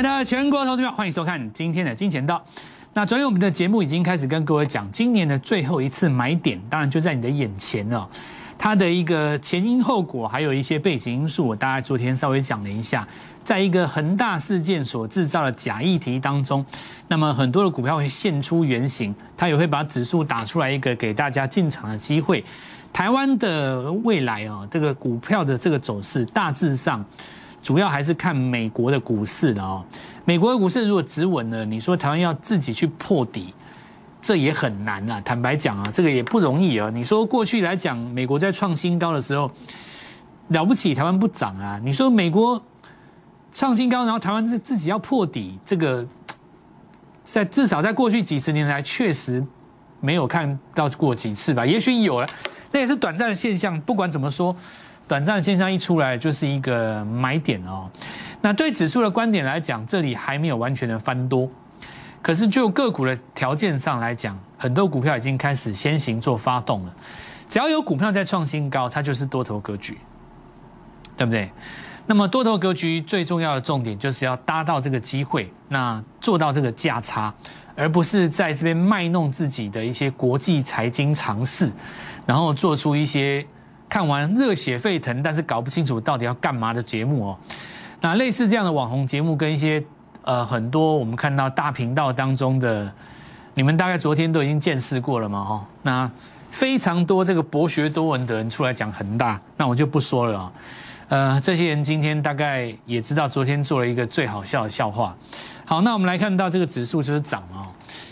亲爱的全国投资者，欢迎收看今天的金钱道。那昨天我们的节目已经开始跟各位讲，今年的最后一次买点，当然就在你的眼前了。它的一个前因后果，还有一些背景因素，我大概昨天稍微讲了一下。在一个恒大事件所制造的假议题当中，那么很多的股票会现出原形，它也会把指数打出来一个给大家进场的机会。台湾的未来哦，这个股票的这个走势大致上。主要还是看美国的股市的哦。美国的股市如果止稳了，你说台湾要自己去破底，这也很难啊。坦白讲啊，这个也不容易啊。你说过去来讲，美国在创新高的时候了不起，台湾不涨啊。你说美国创新高，然后台湾自自己要破底，这个在至少在过去几十年来确实没有看到过几次吧？也许有了，那也是短暂的现象。不管怎么说。短暂现象一出来就是一个买点哦。那对指数的观点来讲，这里还没有完全的翻多，可是就个股的条件上来讲，很多股票已经开始先行做发动了。只要有股票在创新高，它就是多头格局，对不对？那么多头格局最重要的重点就是要搭到这个机会，那做到这个价差，而不是在这边卖弄自己的一些国际财经常识，然后做出一些。看完热血沸腾，但是搞不清楚到底要干嘛的节目哦。那类似这样的网红节目，跟一些呃很多我们看到大频道当中的，你们大概昨天都已经见识过了嘛哈。那非常多这个博学多闻的人出来讲恒大，那我就不说了。呃，这些人今天大概也知道昨天做了一个最好笑的笑话。好，那我们来看到这个指数就是涨哦。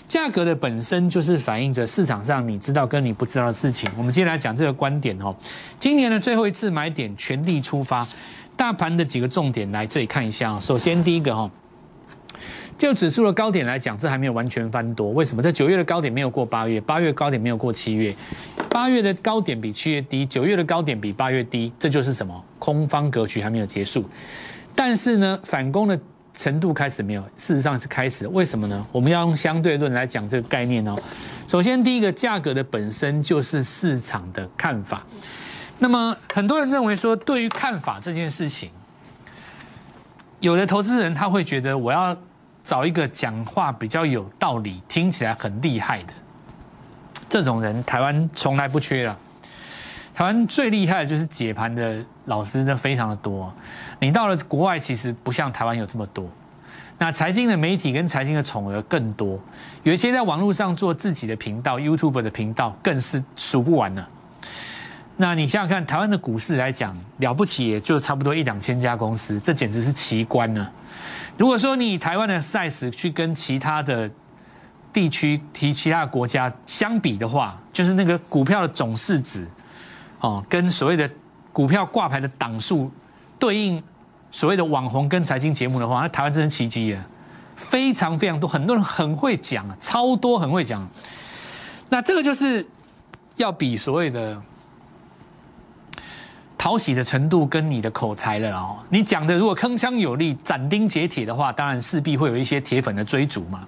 价格的本身就是反映着市场上你知道跟你不知道的事情。我们接下来讲这个观点哦。今年的最后一次买点，全力出发。大盘的几个重点来这里看一下。首先第一个哈，就指数的高点来讲，这还没有完全翻多。为什么？在九月的高点没有过八月，八月高点没有过七月，八月的高点比七月低，九月的高点比八月低，这就是什么？空方格局还没有结束。但是呢，反攻的。程度开始没有，事实上是开始。为什么呢？我们要用相对论来讲这个概念哦。首先，第一个价格的本身就是市场的看法。那么，很多人认为说，对于看法这件事情，有的投资人他会觉得，我要找一个讲话比较有道理、听起来很厉害的这种人，台湾从来不缺了。台湾最厉害的就是解盘的老师，那非常的多。你到了国外，其实不像台湾有这么多。那财经的媒体跟财经的宠儿更多，有一些在网络上做自己的频道，YouTube 的频道更是数不完了。那你想想看，台湾的股市来讲，了不起也就差不多一两千家公司，这简直是奇观呢。如果说你以台湾的 size 去跟其他的地区提其他国家相比的话，就是那个股票的总市值。哦，跟所谓的股票挂牌的档数对应所谓的网红跟财经节目的话，那台湾真是奇迹啊！非常非常多，很多人很会讲，超多很会讲。那这个就是要比所谓的讨喜的程度跟你的口才了哦。你讲的如果铿锵有力、斩钉截铁的话，当然势必会有一些铁粉的追逐嘛。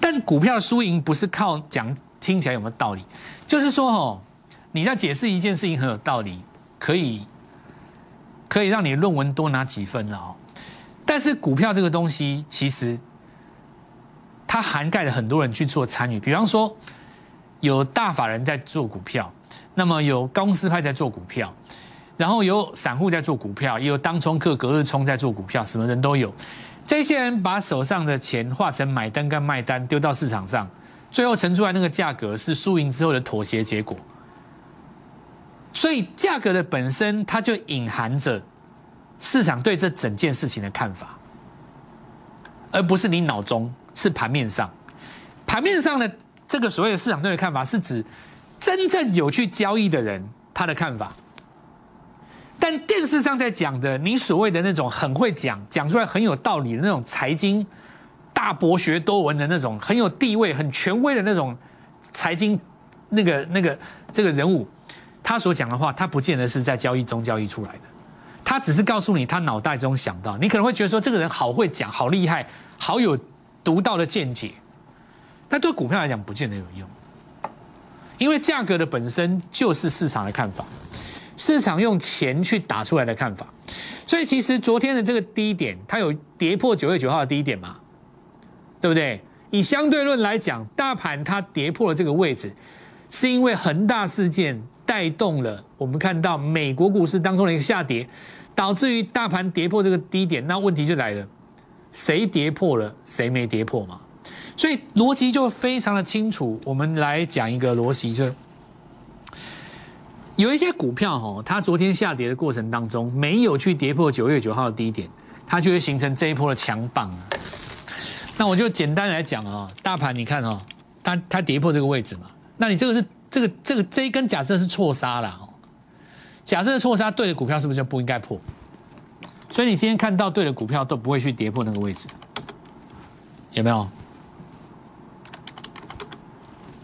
但股票输赢不是靠讲听起来有没有道理，就是说哦。你在解释一件事情很有道理，可以可以让你论文多拿几分了哦。但是股票这个东西，其实它涵盖了很多人去做参与。比方说，有大法人在做股票，那么有公司派在做股票，然后有散户在做股票，也有当冲客、隔日冲在做股票，什么人都有。这些人把手上的钱化成买单跟卖单，丢到市场上，最后乘出来那个价格是输赢之后的妥协结果。所以价格的本身，它就隐含着市场对这整件事情的看法，而不是你脑中是盘面上。盘面上的这个所谓的市场对的看法，是指真正有去交易的人他的看法。但电视上在讲的，你所谓的那种很会讲、讲出来很有道理的那种财经大博学多闻的那种很有地位、很权威的那种财经那个那个这个人物。他所讲的话，他不见得是在交易中交易出来的，他只是告诉你他脑袋中想到。你可能会觉得说，这个人好会讲，好厉害，好有独到的见解，但对股票来讲不见得有用，因为价格的本身就是市场的看法，市场用钱去打出来的看法，所以其实昨天的这个低点，它有跌破九月九号的低点嘛，对不对？以相对论来讲，大盘它跌破了这个位置，是因为恒大事件带动了我们看到美国股市当中的一个下跌，导致于大盘跌破这个低点。那问题就来了，谁跌破了，谁没跌破嘛？所以逻辑就非常的清楚。我们来讲一个逻辑，就有一些股票哦，它昨天下跌的过程当中没有去跌破九月九号的低点，它就会形成这一波的强棒。那我就简单来讲啊，大盘你看哦，它它跌破这个位置嘛，那你这个是这个这个这一根假设是错杀了，假设错杀对的股票是不是就不应该破？所以你今天看到对的股票都不会去跌破那个位置，有没有？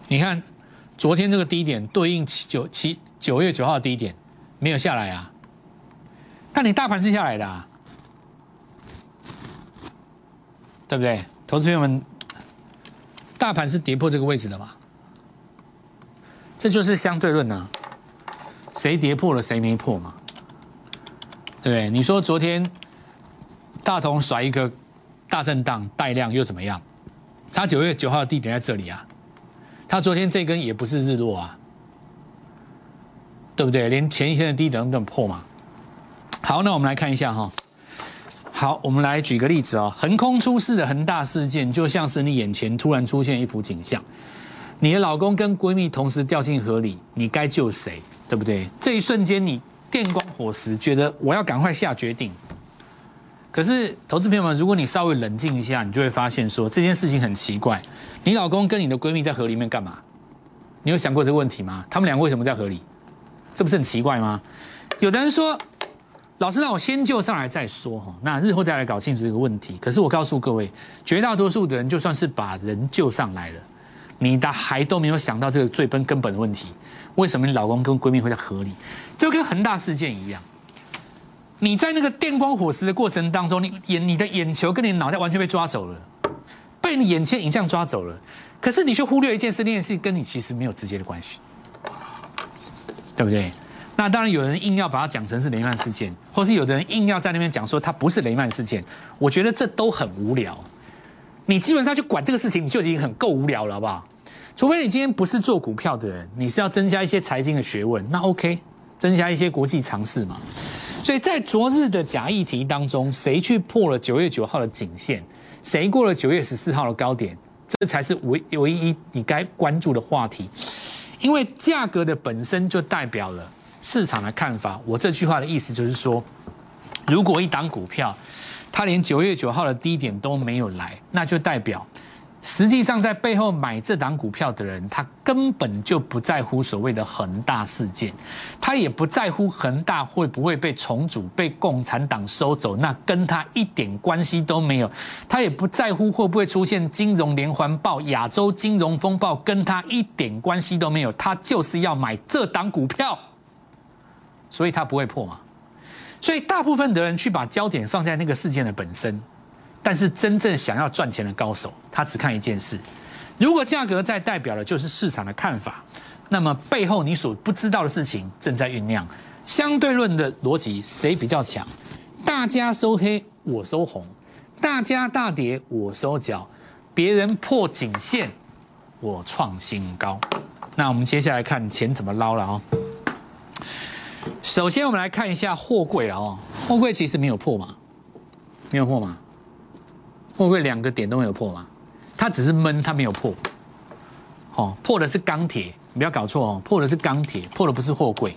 你看，昨天这个低点对应七九七九月九号的低点没有下来啊，但你大盘是下来的啊，对不对？投资朋友们，大盘是跌破这个位置的嘛？这就是相对论呐，谁跌破了谁没破嘛？对不对？你说昨天大同甩一个大震荡带量又怎么样？它九月九号的低点在这里啊。它昨天这根也不是日落啊，对不对？连前一天的低点都破嘛。好，那我们来看一下哈。好，我们来举个例子哦。横空出世的恒大事件，就像是你眼前突然出现一幅景象，你的老公跟闺蜜同时掉进河里，你该救谁？对不对？这一瞬间你电光火石，觉得我要赶快下决定。可是，投资朋友们，如果你稍微冷静一下，你就会发现说这件事情很奇怪。你老公跟你的闺蜜在河里面干嘛？你有想过这个问题吗？他们两个为什么在河里？这不是很奇怪吗？有的人说，老师让我先救上来再说哈，那日后再来搞清楚这个问题。可是我告诉各位，绝大多数的人就算是把人救上来了，你的还都没有想到这个最根根本的问题：为什么你老公跟闺蜜会在河里？就跟恒大事件一样。你在那个电光火石的过程当中，你眼你的眼球跟你脑袋完全被抓走了，被你眼前影像抓走了。可是你却忽略一件事，那件事跟你其实没有直接的关系，对不对？那当然有人硬要把它讲成是雷曼事件，或是有的人硬要在那边讲说它不是雷曼事件。我觉得这都很无聊。你基本上就管这个事情，你就已经很够无聊了，好不好？除非你今天不是做股票的人，你是要增加一些财经的学问，那 OK，增加一些国际常识嘛。所以在昨日的假议题当中，谁去破了九月九号的颈线，谁过了九月十四号的高点，这才是唯唯一你该关注的话题。因为价格的本身就代表了市场的看法。我这句话的意思就是说，如果一档股票他连九月九号的低点都没有来，那就代表。实际上，在背后买这档股票的人，他根本就不在乎所谓的恒大事件，他也不在乎恒大会不会被重组、被共产党收走，那跟他一点关系都没有。他也不在乎会不会出现金融连环爆、亚洲金融风暴，跟他一点关系都没有。他就是要买这档股票，所以他不会破嘛。所以大部分的人去把焦点放在那个事件的本身。但是真正想要赚钱的高手，他只看一件事：如果价格在代表的就是市场的看法，那么背后你所不知道的事情正在酝酿。相对论的逻辑，谁比较强？大家收黑，我收红；大家大跌，我收脚；别人破颈线，我创新高。那我们接下来看钱怎么捞了哦。首先，我们来看一下货柜了哦。货柜其实没有破嘛，没有破嘛。货柜两个点都没有破吗？它只是闷，它没有破。哦，破的是钢铁，你不要搞错哦，破的是钢铁，破的不是货柜，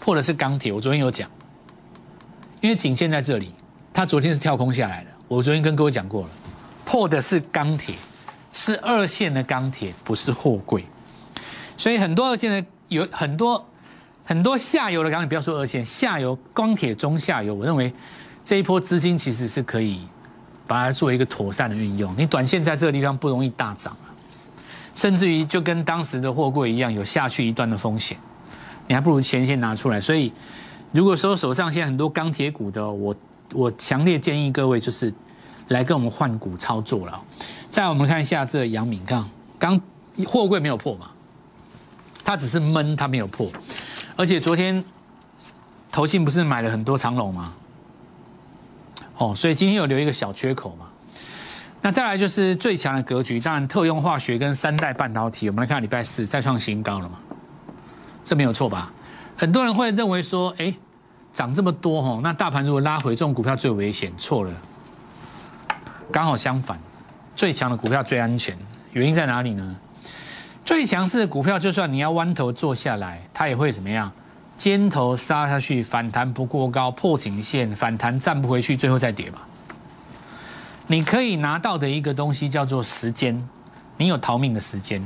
破的是钢铁。我昨天有讲，因为颈线在这里，它昨天是跳空下来的。我昨天跟各位讲过了，破的是钢铁，是二线的钢铁，不是货柜。所以很多二线的有很多很多下游的钢铁，不要说二线，下游钢铁中下游，我认为这一波资金其实是可以。把它做一个妥善的运用，你短线在这个地方不容易大涨甚至于就跟当时的货柜一样，有下去一段的风险，你还不如钱先拿出来。所以，如果说手上现在很多钢铁股的，我我强烈建议各位就是来跟我们换股操作了。再我们看一下这杨敏，刚刚货柜没有破嘛，它只是闷，它没有破，而且昨天投信不是买了很多长龙吗？哦，所以今天有留一个小缺口嘛。那再来就是最强的格局，当然特用化学跟三代半导体，我们来看礼拜四再创新高了嘛，这没有错吧？很多人会认为说，哎，涨这么多哦，那大盘如果拉回，这种股票最危险，错了，刚好相反，最强的股票最安全，原因在哪里呢？最强势的股票，就算你要弯头坐下来，它也会怎么样？尖头杀下去，反弹不过高，破颈线，反弹站不回去，最后再跌吧。你可以拿到的一个东西叫做时间，你有逃命的时间。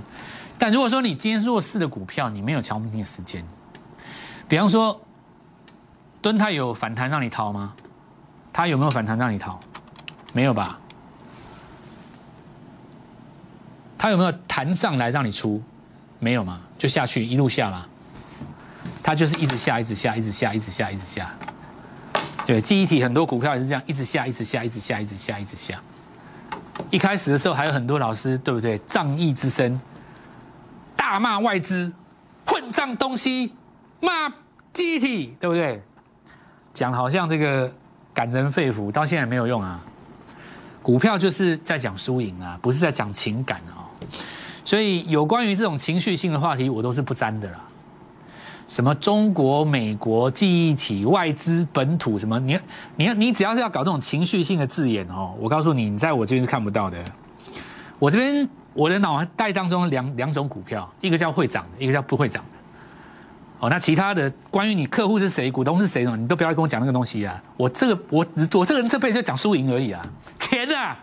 但如果说你今天弱势的股票，你没有逃命的时间。比方说，敦泰有反弹让你逃吗？它有没有反弹让你逃？没有吧？它有没有弹上来让你出？没有嘛？就下去一路下嘛。它就是一直下，一直下，一直下，一直下，一直下。对，记忆体很多股票也是这样，一直下，一直下，一直下，一直下，一直下。一开始的时候还有很多老师，对不对？仗义之声，大骂外资混账东西，骂记忆体，对不对？讲好像这个感人肺腑，到现在没有用啊。股票就是在讲输赢啊，不是在讲情感啊。所以有关于这种情绪性的话题，我都是不沾的啦。什么中国、美国记忆体、外资、本土什么？你、你、你只要是要搞这种情绪性的字眼哦，我告诉你，你在我这边是看不到的。我这边我的脑袋当中两两种股票，一个叫会涨的，一个叫不会涨的。哦，那其他的关于你客户是谁、股东是谁呢？你都不要跟我讲那个东西啊！我这个我我这个人这辈子就讲输赢而已啊！钱啊，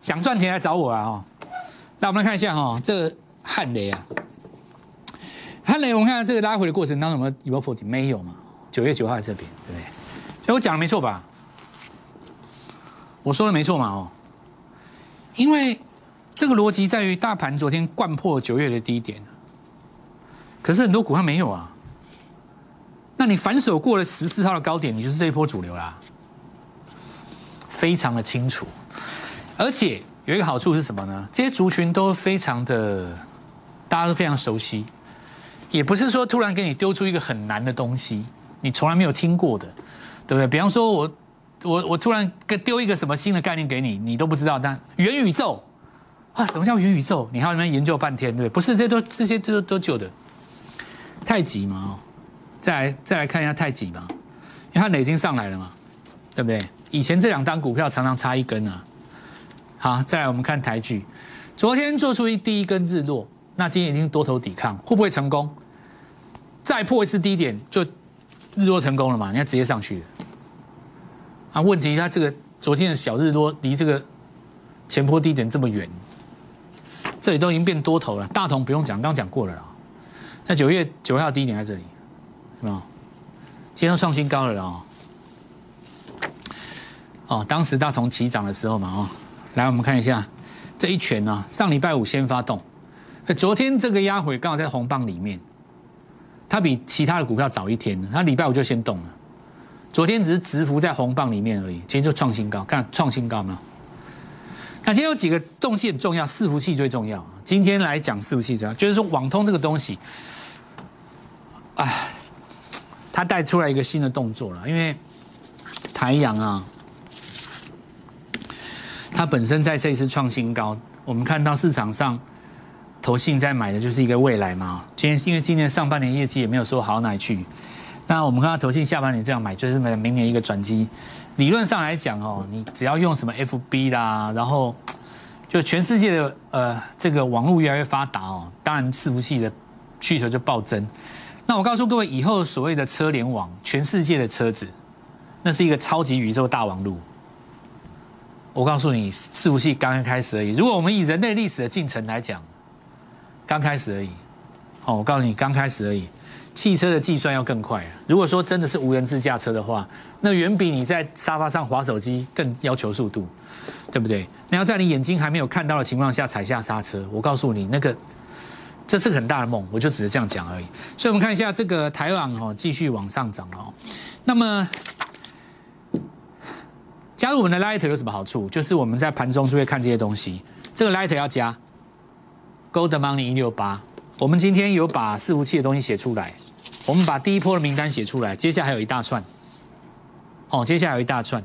想赚钱来找我啊！哦，那我们来看一下哈，这个汉雷啊。汉雷，我们看这个拉回的过程当中，有没有有没有破底？没有嘛？九月九号在这边，对不对？所以我讲的没错吧？我说的没错嘛？哦，因为这个逻辑在于大盘昨天贯破九月的低点可是很多股票没有啊。那你反手过了十四号的高点，你就是这一波主流啦，非常的清楚。而且有一个好处是什么呢？这些族群都非常的，大家都非常熟悉。也不是说突然给你丢出一个很难的东西，你从来没有听过的，对不对？比方说我我我突然给丢一个什么新的概念给你，你都不知道。但元宇宙啊，什么叫元宇宙？你还要那边研究半天，对不对？不是，这些都这些都都旧的。太极嘛，哦，再来再来看一下太极嘛，因为它已经上来了嘛，对不对？以前这两单股票常常差一根啊。好，再来我们看台剧，昨天做出一第一根日落，那今天已经多头抵抗，会不会成功？再破一次低点，就日落成功了嘛？你看直接上去。啊，问题它这个昨天的小日落离这个前坡低点这么远，这里都已经变多头了。大同不用讲，刚讲过了啦。那九月九号低点在这里，是吗？今天都创新高了哦。哦，当时大同起涨的时候嘛，哦，来我们看一下这一拳呢，上礼拜五先发动，昨天这个压回刚好在红棒里面。它比其他的股票早一天，它礼拜五就先动了。昨天只是直伏在红棒里面而已，今天就创新高，看创新高没有？那今天有几个动性很重要，伺服器最重要。今天来讲伺服器重要，就是说网通这个东西，哎，它带出来一个新的动作了，因为台阳啊，它本身在这一次创新高，我们看到市场上。投信在买的就是一个未来嘛。今天因为今年上半年业绩也没有说好哪去，那我们看到投信下半年这样买，就是买明年一个转机。理论上来讲哦，你只要用什么 FB 啦，然后就全世界的呃这个网络越来越发达哦，当然伺服器的需求就暴增。那我告诉各位，以后所谓的车联网，全世界的车子，那是一个超级宇宙大网路。我告诉你，伺服器刚刚开始而已。如果我们以人类历史的进程来讲，刚开始而已，哦，我告诉你，刚开始而已。汽车的计算要更快。如果说真的是无人自驾车的话，那远比你在沙发上划手机更要求速度，对不对？那要在你眼睛还没有看到的情况下踩下刹车，我告诉你，那个这是个很大的梦。我就只是这样讲而已。所以，我们看一下这个台湾哦，继续往上涨哦。那么，加入我们的 Light 有什么好处？就是我们在盘中就会看这些东西。这个 Light 要加。Gold Money 一六八，我们今天有把伺服器的东西写出来，我们把第一波的名单写出来，接下来还有一大串，哦，接下来有一大串，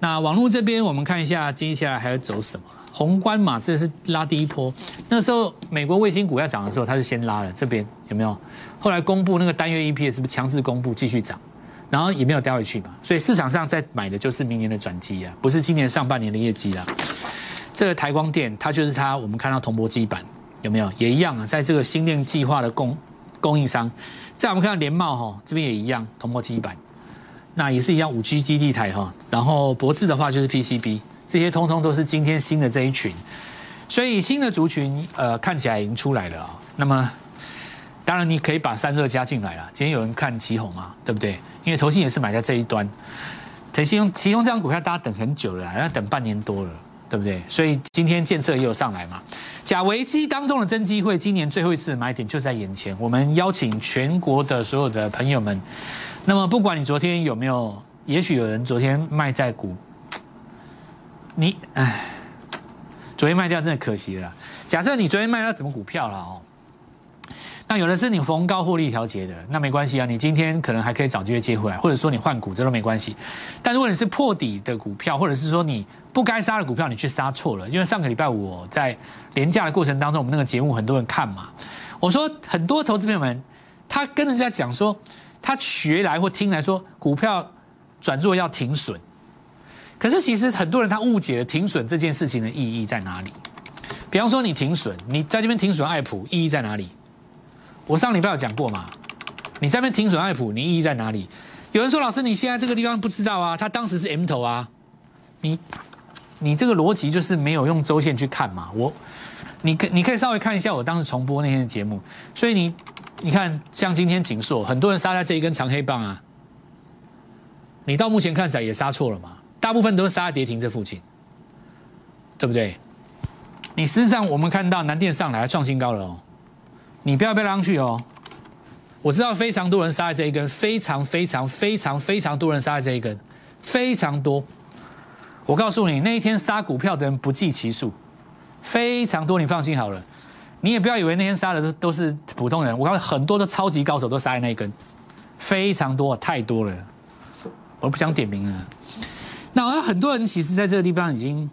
那网络这边我们看一下，接下来还要走什么？宏观嘛，这是拉第一波。那时候美国卫星股要涨的时候，它就先拉了。这边有没有？后来公布那个单月 EPS 是不是强制公布继续涨？然后也没有掉回去嘛。所以市场上在买的就是明年的转机啊，不是今年上半年的业绩啊。这个台光电，它就是它，我们看到铜箔基板有没有？也一样啊，在这个新电计划的供供应商。在我们看到联茂哈，这边也一样，铜箔基板。那也是一样，五 G 基地台哈，然后博智的话就是 PCB，这些通通都是今天新的这一群，所以新的族群呃看起来已经出来了啊。那么当然你可以把散热加进来了。今天有人看旗宏嘛，对不对？因为投信也是买在这一端，旗宏旗宏这张股票大家等很久了，要等半年多了，对不对？所以今天建设也有上来嘛。假危机当中的真机会，今年最后一次买点就在眼前。我们邀请全国的所有的朋友们。那么，不管你昨天有没有，也许有人昨天卖在股，你唉，昨天卖掉真的可惜了。假设你昨天卖到什么股票了哦？那有的是你逢高获利调节的，那没关系啊，你今天可能还可以找机会接回来，或者说你换股这都没关系。但如果你是破底的股票，或者是说你不该杀的股票，你去杀错了，因为上个礼拜我在廉价的过程当中，我们那个节目很多人看嘛，我说很多投资朋友们，他跟人家讲说。他学来或听来说股票转弱要停损，可是其实很多人他误解了停损这件事情的意义在哪里？比方说你停损，你在这边停损爱普意义在哪里？我上礼拜有讲过嘛？你在那边停损爱普，你意义在哪里？有人说老师你现在这个地方不知道啊，他当时是 M 头啊，你你这个逻辑就是没有用周线去看嘛？我你可你可以稍微看一下我当时重播那天的节目，所以你。你看，像今天锦硕，很多人杀在这一根长黑棒啊。你到目前看起来也杀错了嘛？大部分都是杀在跌停这附近，对不对？你实际上我们看到南电上来创新高了哦，你不要被拉上去哦。我知道非常多人杀在这一根，非常非常非常非常多人杀在这一根，非常多。我告诉你，那一天杀股票的人不计其数，非常多，你放心好了。你也不要以为那天杀的都都是普通人，我看很多的超级高手都杀在那一根，非常多，太多了，我不想点名了。那很多人其实在这个地方已经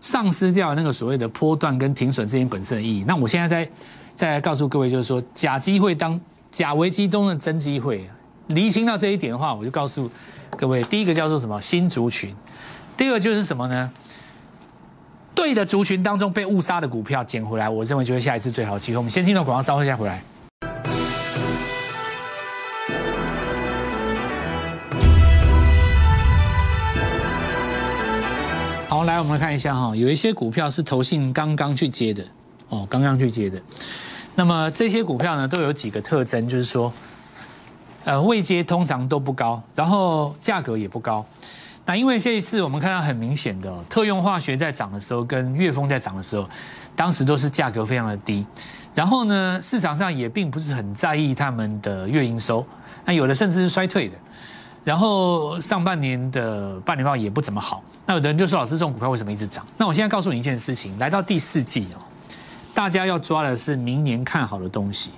丧失掉那个所谓的波段跟停损之间本身的意义。那我现在在再来告诉各位，就是说假机会当假危机中的真机会，厘清到这一点的话，我就告诉各位，第一个叫做什么新族群，第二个就是什么呢？对的族群当中被误杀的股票捡回来，我认为就是下一次最好的机会。我们先进入广告，稍后再回来。好，来我们来看一下哈，有一些股票是投信刚刚去接的哦，刚刚去接的。那么这些股票呢，都有几个特征，就是说，呃，位阶通常都不高，然后价格也不高。那因为这一次我们看到很明显的特用化学在涨的时候，跟岳峰在涨的时候，当时都是价格非常的低，然后呢市场上也并不是很在意他们的月营收，那有的甚至是衰退的，然后上半年的半年报也不怎么好，那有的人就说老师这种股票为什么一直涨？那我现在告诉你一件事情，来到第四季哦，大家要抓的是明年看好的东西。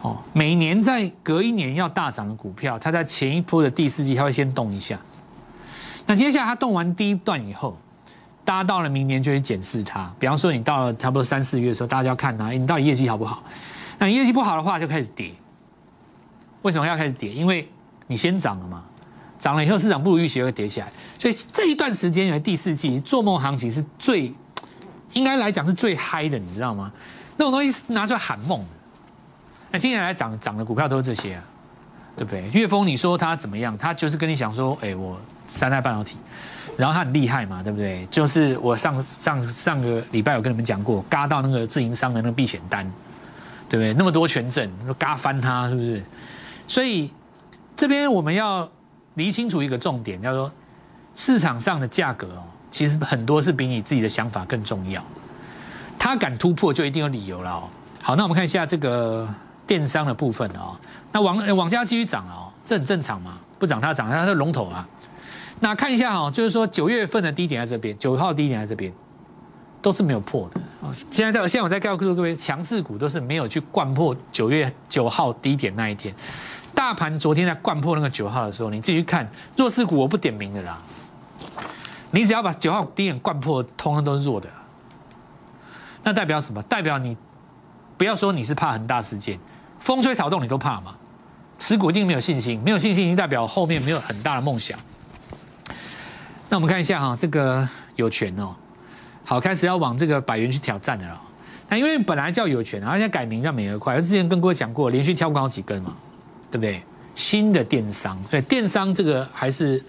哦，每年在隔一年要大涨的股票，它在前一波的第四季，它会先动一下。那接下来它动完第一段以后，大家到了明年就去检视它。比方说，你到了差不多三四月的时候，大家就要看它，你到底业绩好不好？那你业绩不好的话，就开始跌。为什么要开始跌？因为你先涨了嘛，涨了以后市场不如预期会跌起来。所以这一段时间，因为第四季做梦行情是最应该来讲是最嗨的，你知道吗？那种东西拿出来喊梦。那接下来涨涨的股票都是这些啊，对不对？岳峰，你说他怎么样？他就是跟你讲说，哎，我三代半导体，然后他很厉害嘛，对不对？就是我上上上个礼拜有跟你们讲过，嘎到那个自营商的那个避险单，对不对？那么多权证，嘎翻他，是不是？所以这边我们要理清楚一个重点，叫做市场上的价格哦，其实很多是比你自己的想法更重要。他敢突破，就一定有理由了哦。好，那我们看一下这个。电商的部分哦，那网网家继续涨哦，这很正常嘛，不涨它涨，它是龙头啊。那看一下哈，就是说九月份的低点在这边，九号低点在这边，都是没有破的啊。现在在现在我在告诉各位，强势股都是没有去灌破九月九号低点那一天。大盘昨天在灌破那个九号的时候，你自己去看弱势股，我不点名的啦。你只要把九号低点灌破，通通都是弱的。那代表什么？代表你不要说你是怕恒大事件，风吹草动你都怕嘛？持股一定没有信心，没有信心，已经代表后面没有很大的梦想。那我们看一下哈，这个有权哦，好，开始要往这个百元去挑战的了。那因为本来叫有权，而且改名叫美而快，而之前跟各位讲过，连续挑高几根嘛，对不对？新的电商，所以电商这个还是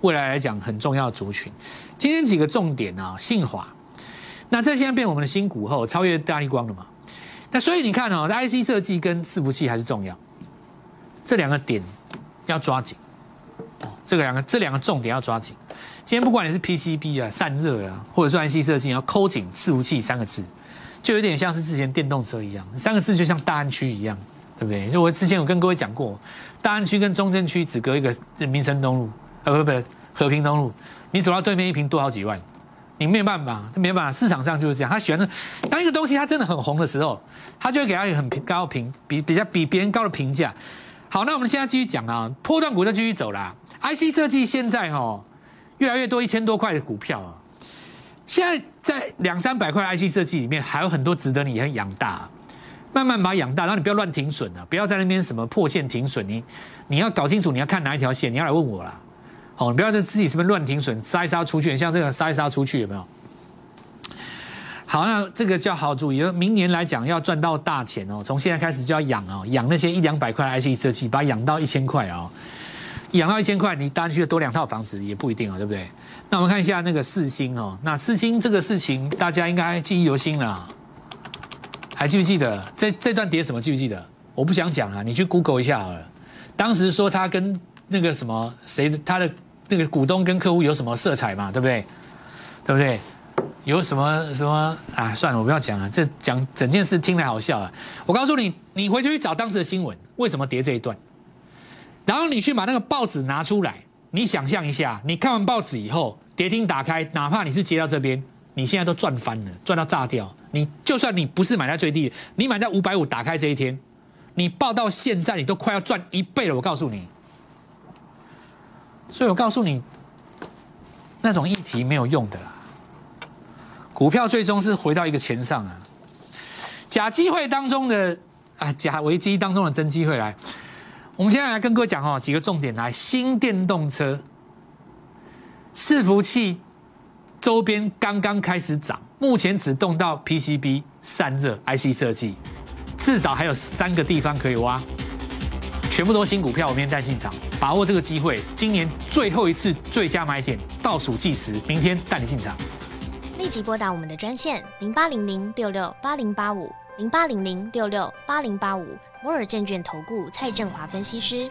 未来来讲很重要族群。今天几个重点啊，信华。那这现在变我们的新股后，超越大力光了嘛？那所以你看哦，IC 设计跟伺服器还是重要，这两个点要抓紧。这个两个这两个重点要抓紧。今天不管你是 PCB 啊、散热啊，或者说 IC 设计，要抠紧伺服器三个字，就有点像是之前电动车一样，三个字就像大安区一样，对不对？因为我之前有跟各位讲过，大安区跟中正区只隔一个民生东路，呃不不和平东路，你走到对面一瓶多好几万。你没有办法，没办法，市场上就是这样。他喜欢的，当一个东西它真的很红的时候，他就会给他一个很高评，比比较比别人高的评价。好，那我们现在继续讲啊，破断股就继续走啦。IC 设计现在哈越来越多一千多块的股票啊，现在在两三百块 IC 设计里面还有很多值得你很养大，慢慢把它养大，然后你不要乱停损啊，不要在那边什么破线停损，你你要搞清楚你要看哪一条线，你要来问我啦。哦，你不要在自己什么乱停损，杀一杀出去，像这个杀一杀出去有没有？好，那这个叫好主意，明年来讲要赚到大钱哦，从现在开始就要养哦，养那些一两百块的 IC 设计，把它养到一千块哦，养到一千块，你当然需要多两套房子也不一定啊，对不对？那我们看一下那个四星哦，那四星这个事情大家应该记忆犹新了，还记不记得这这段跌什么？记不记得？我不想讲了，你去 Google 一下好了。当时说他跟那个什么谁他的。那个股东跟客户有什么色彩嘛？对不对？对不对？有什么什么啊？算了，我不要讲了。这讲整件事听来好笑啊！我告诉你，你回去去找当时的新闻，为什么跌这一段？然后你去把那个报纸拿出来，你想象一下，你看完报纸以后，跌停打开，哪怕你是接到这边，你现在都赚翻了，赚到炸掉。你就算你不是买在最低，你买在五百五打开这一天，你报到现在，你都快要赚一倍了。我告诉你。所以我告诉你，那种议题没有用的啦。股票最终是回到一个钱上啊。假机会当中的啊，假危机当中的真机会来。我们现在来跟各位讲哦，几个重点来。新电动车伺服器周边刚刚开始涨，目前只动到 PCB 散热 IC 设计，至少还有三个地方可以挖。全部都新股票，我明天带进场，把握这个机会。今年最后一次最佳买点，倒数计时，明天带你进场。立即拨打我们的专线零八零零六六八零八五零八零零六六八零八五摩尔证券投顾蔡振华分析师。